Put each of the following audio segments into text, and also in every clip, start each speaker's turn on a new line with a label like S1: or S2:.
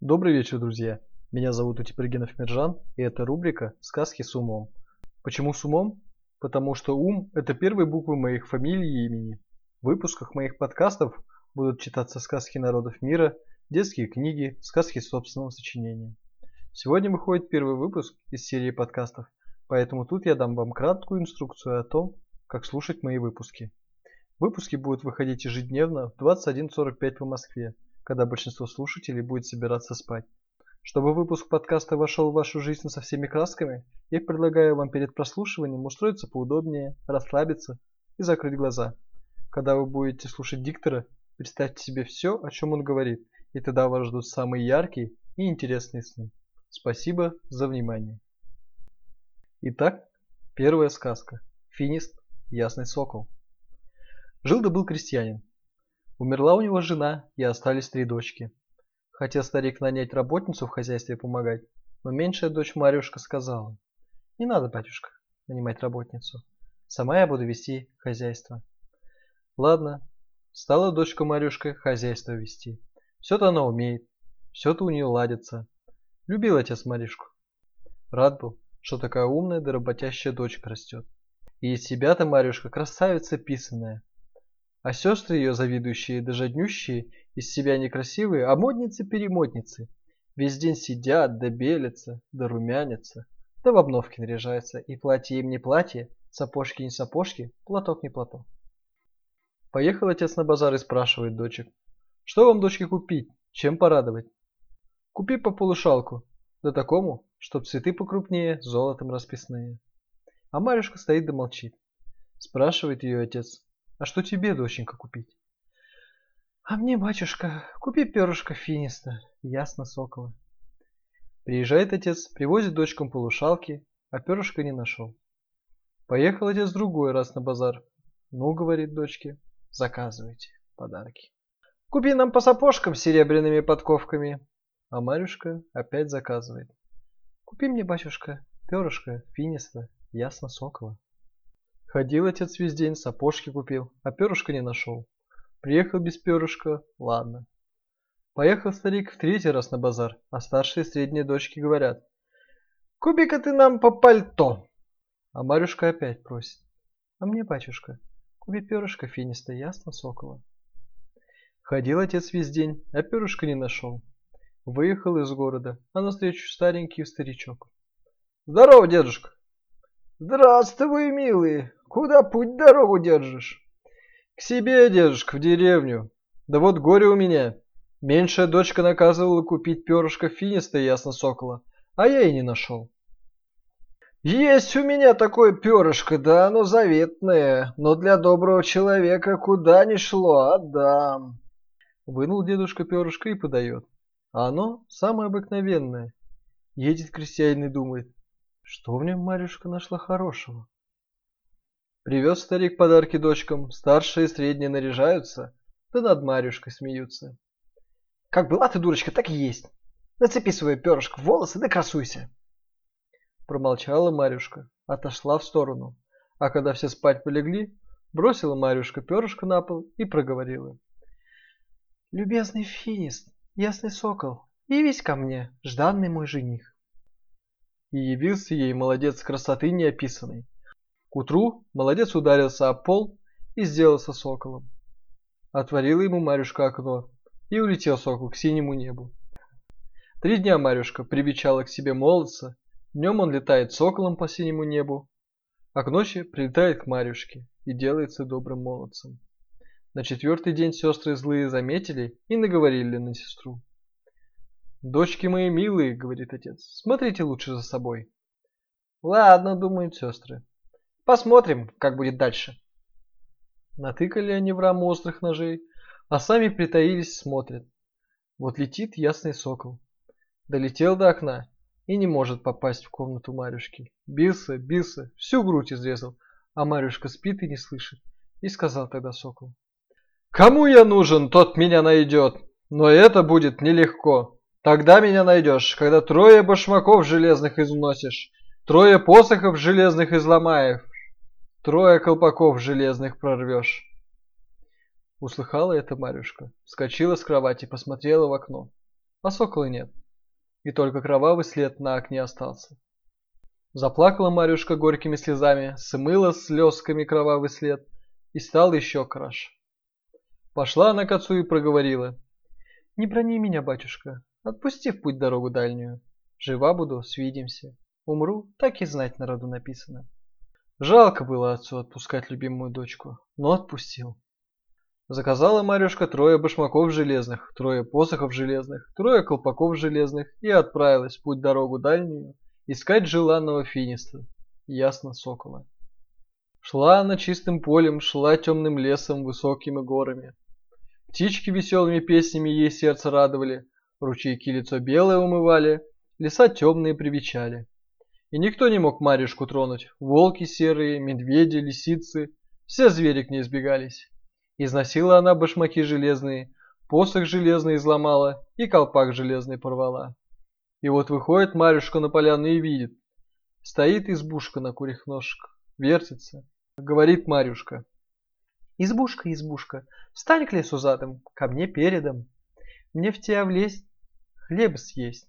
S1: Добрый вечер, друзья! Меня зовут Утепергенов Миржан, и это рубрика «Сказки с умом». Почему с умом? Потому что ум – это первые буквы моих фамилий и имени. В выпусках моих подкастов будут читаться сказки народов мира, детские книги, сказки собственного сочинения. Сегодня выходит первый выпуск из серии подкастов, поэтому тут я дам вам краткую инструкцию о том, как слушать мои выпуски. Выпуски будут выходить ежедневно в 21.45 по Москве, когда большинство слушателей будет собираться спать. Чтобы выпуск подкаста вошел в вашу жизнь со всеми красками, я предлагаю вам перед прослушиванием устроиться поудобнее, расслабиться и закрыть глаза. Когда вы будете слушать диктора, представьте себе все, о чем он говорит, и тогда вас ждут самые яркие и интересные сны. Спасибо за внимание. Итак, первая сказка. Финист, ясный сокол. Жил да был крестьянин. Умерла у него жена, и остались три дочки. Хотел старик нанять работницу в хозяйстве помогать, но меньшая дочь Марюшка сказала, «Не надо, батюшка, нанимать работницу. Сама я буду вести хозяйство». Ладно, стала дочка Марюшка хозяйство вести. Все-то она умеет, все-то у нее ладится. Любил отец Марюшку. Рад был, что такая умная да работящая дочка растет. И из себя-то Марюшка красавица писаная. А сестры ее завидующие да жаднющие, из себя некрасивые, а модницы-перемодницы. Весь день сидят, да белятся, да румянятся, да в обновки наряжаются, и платье им не платье, сапожки не сапожки, платок не платок. Поехал отец на базар и спрашивает дочек, что вам, дочки, купить, чем порадовать? Купи по полушалку, да такому, чтоб цветы покрупнее, золотом расписные. А Марюшка стоит да молчит. Спрашивает ее отец, а что тебе, доченька, купить? А мне, батюшка, купи перышко финиста, ясно сокола. Приезжает отец, привозит дочкам полушалки, а перышка не нашел. Поехал отец другой раз на базар. Ну, говорит дочке, заказывайте подарки. Купи нам по сапожкам с серебряными подковками. А Марюшка опять заказывает. Купи мне, батюшка, перышко финиста, ясно сокола. Ходил отец весь день, сапожки купил, а перышка не нашел. Приехал без перышка, ладно. Поехал старик в третий раз на базар, а старшие и средние дочки говорят. Купи-ка ты нам по пальто. А Марюшка опять просит. А мне, батюшка, купи перышко финиста, ясно, сокола. Ходил отец весь день, а перышка не нашел. Выехал из города, а навстречу старенький старичок. Здорово, дедушка. Здравствуй, милый. Куда путь дорогу держишь? К себе, дедушка, в деревню. Да вот горе у меня. Меньшая дочка наказывала купить перышко финиста ясно сокола, а я и не нашел. Есть у меня такое перышко, да оно заветное, но для доброго человека куда ни шло, отдам. Вынул дедушка перышко и подает. А оно самое обыкновенное. Едет крестьянин и думает, что в нем Марюшка нашла хорошего. Привез старик подарки дочкам, старшие и средние наряжаются, да над Марюшкой смеются. Как была ты, дурочка, так и есть. Нацепи свое перышко в волосы да красуйся. Промолчала Марюшка, отошла в сторону, а когда все спать полегли, бросила Марюшка перышко на пол и проговорила. Любезный финист, ясный сокол, явись ко мне, жданный мой жених. И явился ей молодец красоты неописанной, к утру молодец ударился об пол и сделался соколом. Отворила ему Марюшка окно, и улетел сокол к синему небу. Три дня Марюшка привечала к себе молодца, днем он летает соколом по синему небу, а к ночи прилетает к Марюшке и делается добрым молодцем. На четвертый день сестры злые заметили и наговорили на сестру. «Дочки мои милые», — говорит отец, — «смотрите лучше за собой». «Ладно», — думают сестры, Посмотрим, как будет дальше. Натыкали они в раму острых ножей, а сами притаились, смотрят. Вот летит ясный сокол. Долетел до окна и не может попасть в комнату Марюшки. Бился, бился, всю грудь изрезал, а Марюшка спит и не слышит. И сказал тогда сокол. Кому я нужен, тот меня найдет, но это будет нелегко. Тогда меня найдешь, когда трое башмаков железных износишь, трое посохов железных изломаешь, Трое колпаков железных прорвешь. Услыхала это Марюшка, вскочила с кровати, посмотрела в окно. а сокола нет. И только кровавый след на окне остался. Заплакала Марюшка горькими слезами, смыла слезками кровавый след и стал еще краше. Пошла она к отцу и проговорила. «Не брони меня, батюшка, отпусти в путь дорогу дальнюю. Жива буду, свидимся. Умру, так и знать народу написано». Жалко было отцу отпускать любимую дочку, но отпустил. Заказала Марюшка трое башмаков железных, трое посохов железных, трое колпаков железных и отправилась в путь дорогу дальнюю искать желанного финиста, ясно сокола. Шла она чистым полем, шла темным лесом, высокими горами. Птички веселыми песнями ей сердце радовали, ручейки лицо белое умывали, леса темные привечали. И никто не мог Марьюшку тронуть. Волки серые, медведи, лисицы. Все звери к ней сбегались. Износила она башмаки железные, посох железный изломала и колпак железный порвала. И вот выходит Марьюшка на поляну и видит. Стоит избушка на курьих ножках, вертится. Говорит Марьюшка. Избушка, избушка, встань к лесу задом, ко мне передом. Мне в тебя влезть, хлеб съесть.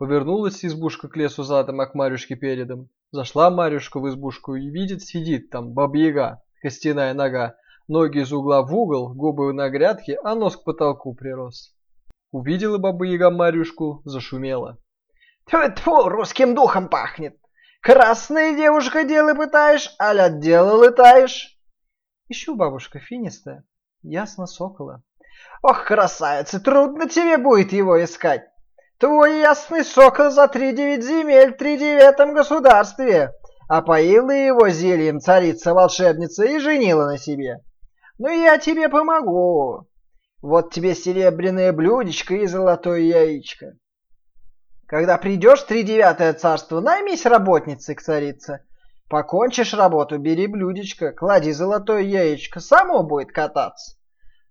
S1: Повернулась избушка к лесу задом, а к Марюшке передом. Зашла Марюшка в избушку и видит, сидит там баба-яга, костяная нога, ноги из угла в угол, губы на грядке, а нос к потолку прирос. Увидела баба-яга Марюшку, зашумела.
S2: Тьфу, русским духом пахнет. Красная девушка дело пытаешь, аля дело летаешь.
S1: Ищу, бабушка, финистая, ясно сокола.
S2: Ох, красавица, трудно тебе будет его искать. Твой ясный сокол за три девять земель в тридевятом государстве. Опоила его зельем царица-волшебница и женила на себе. Ну я тебе помогу. Вот тебе серебряное блюдечко и золотое яичко. Когда придешь в тридевятое царство, наймись работницей к царице. Покончишь работу, бери блюдечко, клади золотое яичко, само будет кататься.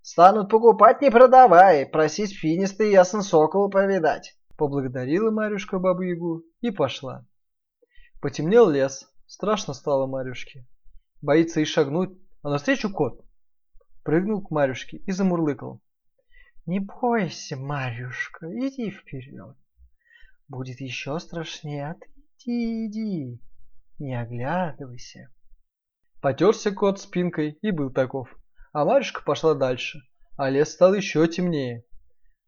S2: Станут покупать, не продавай, просись финиста и ясно соколу повидать.
S1: Поблагодарила Марюшка бабу-ягу и пошла. Потемнел лес, страшно стало Марюшке. Боится и шагнуть, а навстречу кот. Прыгнул к Марюшке и замурлыкал.
S2: Не бойся, Марюшка, иди вперед. Будет еще страшнее, а ты иди, иди, не оглядывайся.
S1: Потерся кот спинкой и был таков. А Марюшка пошла дальше, а лес стал еще темнее.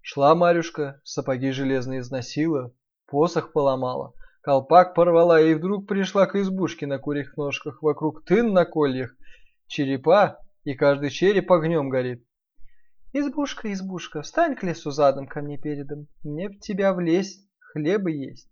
S1: Шла Марюшка, сапоги железные износила, посох поломала, колпак порвала и вдруг пришла к избушке на курьих ножках, вокруг тын на кольях, черепа, и каждый череп огнем горит. Избушка, избушка, встань к лесу задом ко мне передом, мне в тебя влезть, хлеба есть.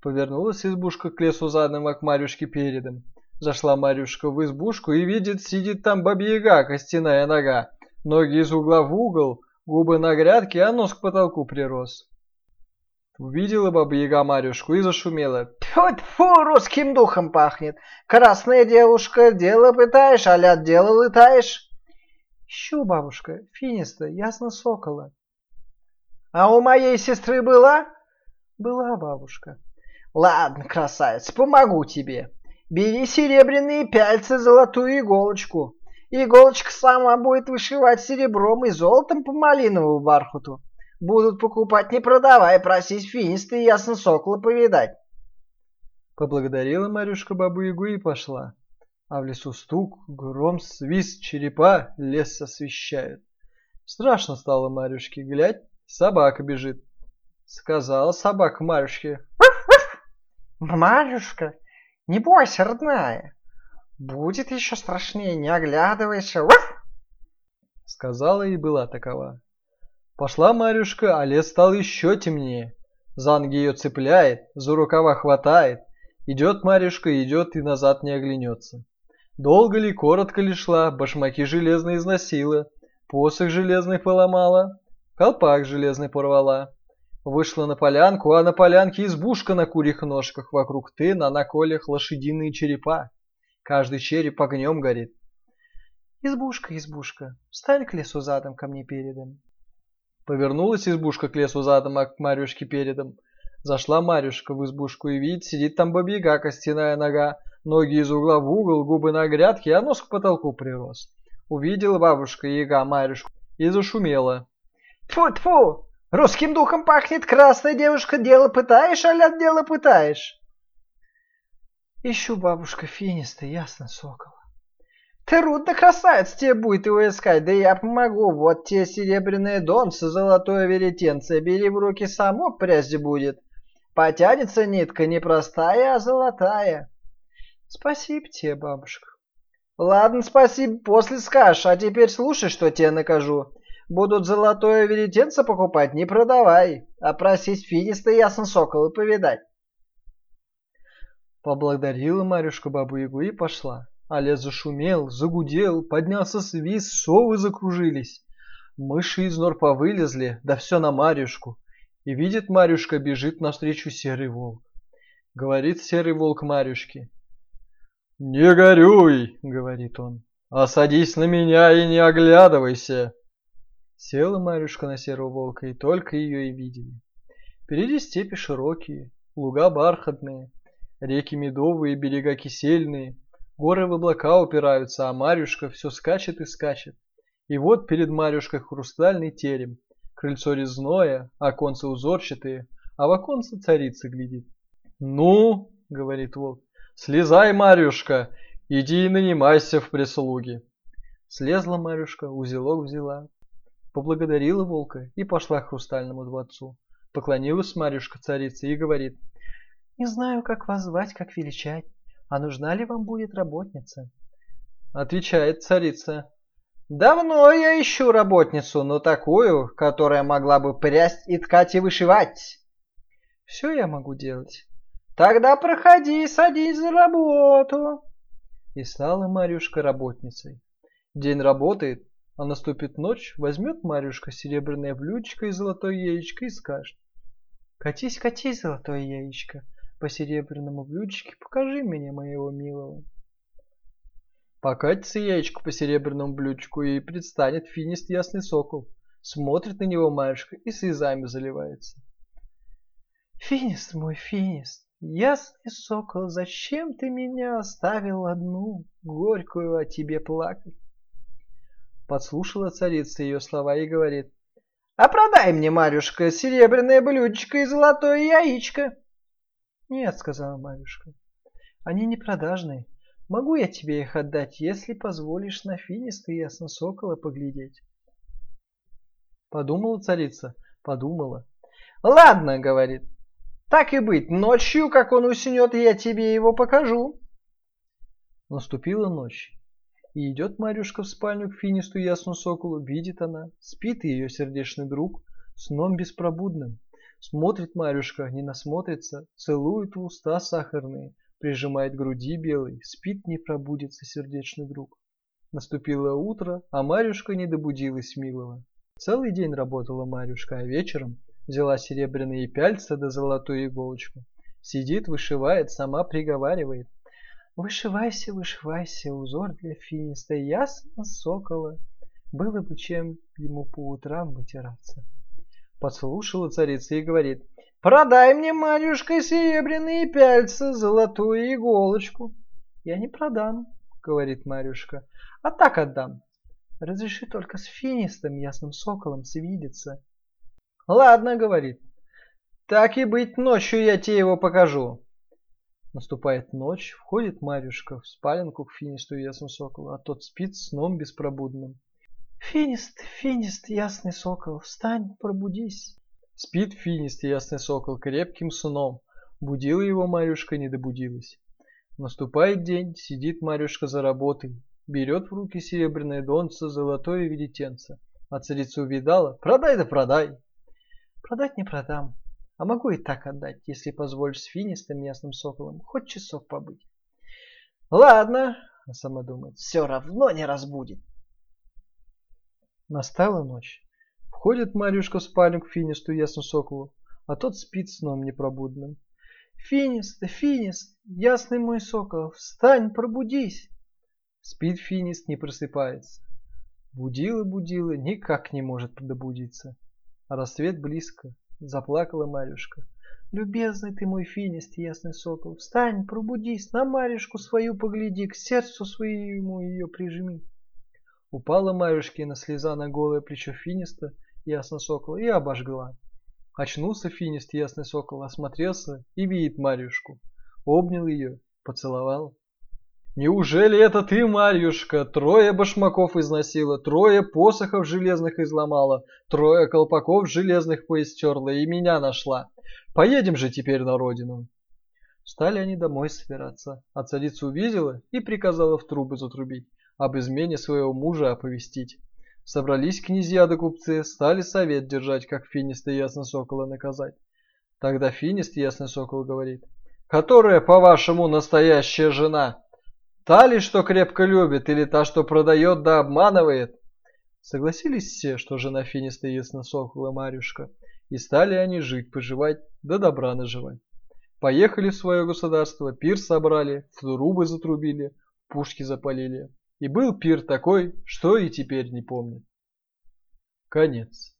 S1: Повернулась избушка к лесу задом, а к Марюшке передом. Зашла Марюшка в избушку и видит, сидит там бабьяга, костяная нога, ноги из угла в угол, Губы на грядке, а нос к потолку прирос. Увидела баба-яга Марюшку и зашумела.
S2: Тьфу-тьфу, русским духом пахнет. Красная девушка, дело пытаешь, аля дело летаешь.
S1: Ищу, бабушка, финиста, ясно сокола.
S2: А у моей сестры была?
S1: Была бабушка.
S2: Ладно, красавец, помогу тебе. Бери серебряные пяльцы, золотую иголочку. Иголочка сама будет вышивать серебром и золотом по малиновому бархату. Будут покупать, не продавай, просись финиста и ясно сокола повидать.
S1: Поблагодарила Марюшка бабу-ягу и пошла. А в лесу стук, гром, свист, черепа лес освещают. Страшно стало Марюшке, глядь, собака бежит. Сказала собака Марюшке.
S2: Марюшка, не бойся, родная, Будет еще страшнее, не оглядывайся.
S1: Сказала и была такова. Пошла Марюшка, а лес стал еще темнее. За ноги ее цепляет, за рукава хватает. Идет Марюшка, идет и назад не оглянется. Долго ли, коротко ли шла, башмаки железные износила, посох железный поломала, колпак железный порвала. Вышла на полянку, а на полянке избушка на курьих ножках, вокруг тына, на колях лошадиные черепа. Каждый череп огнем горит. Избушка, избушка, встань к лесу задом ко мне передом. Повернулась избушка к лесу задом, а к Марюшке передом. Зашла Марюшка в избушку и видит, сидит там бабьяга, костяная нога, ноги из угла в угол, губы на грядке, а нос к потолку прирос. Увидела бабушка яга Марюшку и зашумела.
S2: Тьфу-тьфу, Русским духом пахнет красная девушка, дело пытаешь, а от дела пытаешь. Ищу бабушка финиста, ясно, сокол. Трудно, красавец, тебе будет его искать, да я помогу. Вот те серебряные донцы, золотое веретенце, бери в руки само прежде будет. Потянется нитка не простая, а золотая. Спасибо тебе, бабушка. Ладно, спасибо, после скажешь, а теперь слушай, что тебе накажу. Будут золотое веретенце покупать, не продавай, а просить финиста ясно сокола повидать.
S1: Поблагодарила Марюшка бабу-ягу и пошла. А лес зашумел, загудел, поднялся свист, совы закружились. Мыши из нор повылезли, да все на Марюшку. И видит Марюшка, бежит навстречу серый волк. Говорит серый волк Марюшке. «Не горюй!» — говорит он. «А садись на меня и не оглядывайся!» Села Марюшка на серого волка, и только ее и видели. Впереди степи широкие, луга бархатные, реки медовые, берега кисельные, горы в облака упираются, а Марюшка все скачет и скачет. И вот перед Марюшкой хрустальный терем, крыльцо резное, оконцы узорчатые, а в оконце царица глядит. «Ну, — говорит волк, — слезай, Марюшка, иди и нанимайся в прислуги». Слезла Марюшка, узелок взяла, поблагодарила волка и пошла к хрустальному дворцу. Поклонилась Марюшка царице и говорит, «Не знаю, как вас звать, как величать, а нужна ли вам будет работница?» Отвечает царица, Давно я ищу работницу, но такую, которая могла бы прясть и ткать и вышивать. Все я могу делать. Тогда проходи, садись за работу. И стала Марюшка работницей. День работает, а наступит ночь, возьмет Марюшка серебряное блюдечко и золотое яичко и скажет. Катись, катись, золотое яичко, по серебряному блюдечке покажи мне моего милого. Покатится яичко по серебряному блюдечку и предстанет финист ясный сокол. Смотрит на него Марюшка и слезами заливается. Финист мой, финист, ясный сокол, зачем ты меня оставил одну, горькую о тебе плакать? Подслушала царица ее слова и говорит, а продай мне, Марюшка, серебряное блюдечко и золотое яичко. Нет, сказала Марюшка, они не продажные. Могу я тебе их отдать, если позволишь на финиста ясно сокола поглядеть. Подумала царица, подумала. Ладно, говорит, так и быть, ночью, как он уснет, я тебе его покажу. Наступила ночь, и идет Марюшка в спальню к финисту ясну соколу, видит она, спит ее сердечный друг, сном беспробудным. Смотрит Марюшка, не насмотрится, целует в уста сахарные, прижимает груди белый, спит не пробудится сердечный друг. Наступило утро, а Марюшка не добудилась милого. Целый день работала Марюшка, а вечером взяла серебряные пяльца да золотую иголочку. Сидит, вышивает, сама приговаривает. Вышивайся, вышивайся, узор для финиста, ясно, сокола. Было бы чем ему по утрам вытираться. Подслушала царица и говорит, Продай мне, Марюшка, серебряные пяльца, золотую иголочку. Я не продам, говорит Марюшка, а так отдам. Разреши только с финистом, ясным соколом, свидеться. Ладно, говорит. Так и быть, ночью я тебе его покажу. Наступает ночь, входит Марюшка в спаленку к финисту ясному соколу, а тот спит сном беспробудным. Финист, финист, ясный сокол, встань, пробудись. Спит финист, ясный сокол, крепким сном. Будила его Марюшка, не добудилась. Наступает день, сидит Марюшка за работой, берет в руки серебряное донце, золотое веретенце. А царица увидала, продай да продай. Продать не продам, а могу и так отдать, если позволишь с финистым ясным соколом хоть часов побыть. Ладно, а сама думает, все равно не разбудит. Настала ночь. Входит Марюшка в спальню к Финисту ясно соколу, а тот спит сном непробудным. Финист, Финист, ясный мой сокол, встань, пробудись. Спит Финист, не просыпается. Будила, будила, никак не может добудиться. А рассвет близко, заплакала Марюшка. Любезный ты мой Финист, ясный сокол, встань, пробудись, на Марюшку свою погляди, к сердцу своему ее прижми. Упала Марюшкина слеза на голое плечо Финиста ясно сокол и обожгла. Очнулся финист ясный сокол, осмотрелся и видит Марьюшку. Обнял ее, поцеловал. «Неужели это ты, Марьюшка, трое башмаков износила, трое посохов железных изломала, трое колпаков железных поистерла и меня нашла? Поедем же теперь на родину!» Стали они домой собираться, а царица увидела и приказала в трубы затрубить, об измене своего мужа оповестить. Собрались князья да купцы, стали совет держать, как Финиста и Ясно Сокола наказать. Тогда Финист Ясный Сокол говорит, «Которая, по-вашему, настоящая жена?» Та ли, что крепко любит, или та, что продает да обманывает? Согласились все, что жена Финиста ясносокола Марюшка, и стали они жить, поживать, да добра наживать. Поехали в свое государство, пир собрали, трубы затрубили, пушки запалили. И был пир такой, что и теперь не помню. Конец.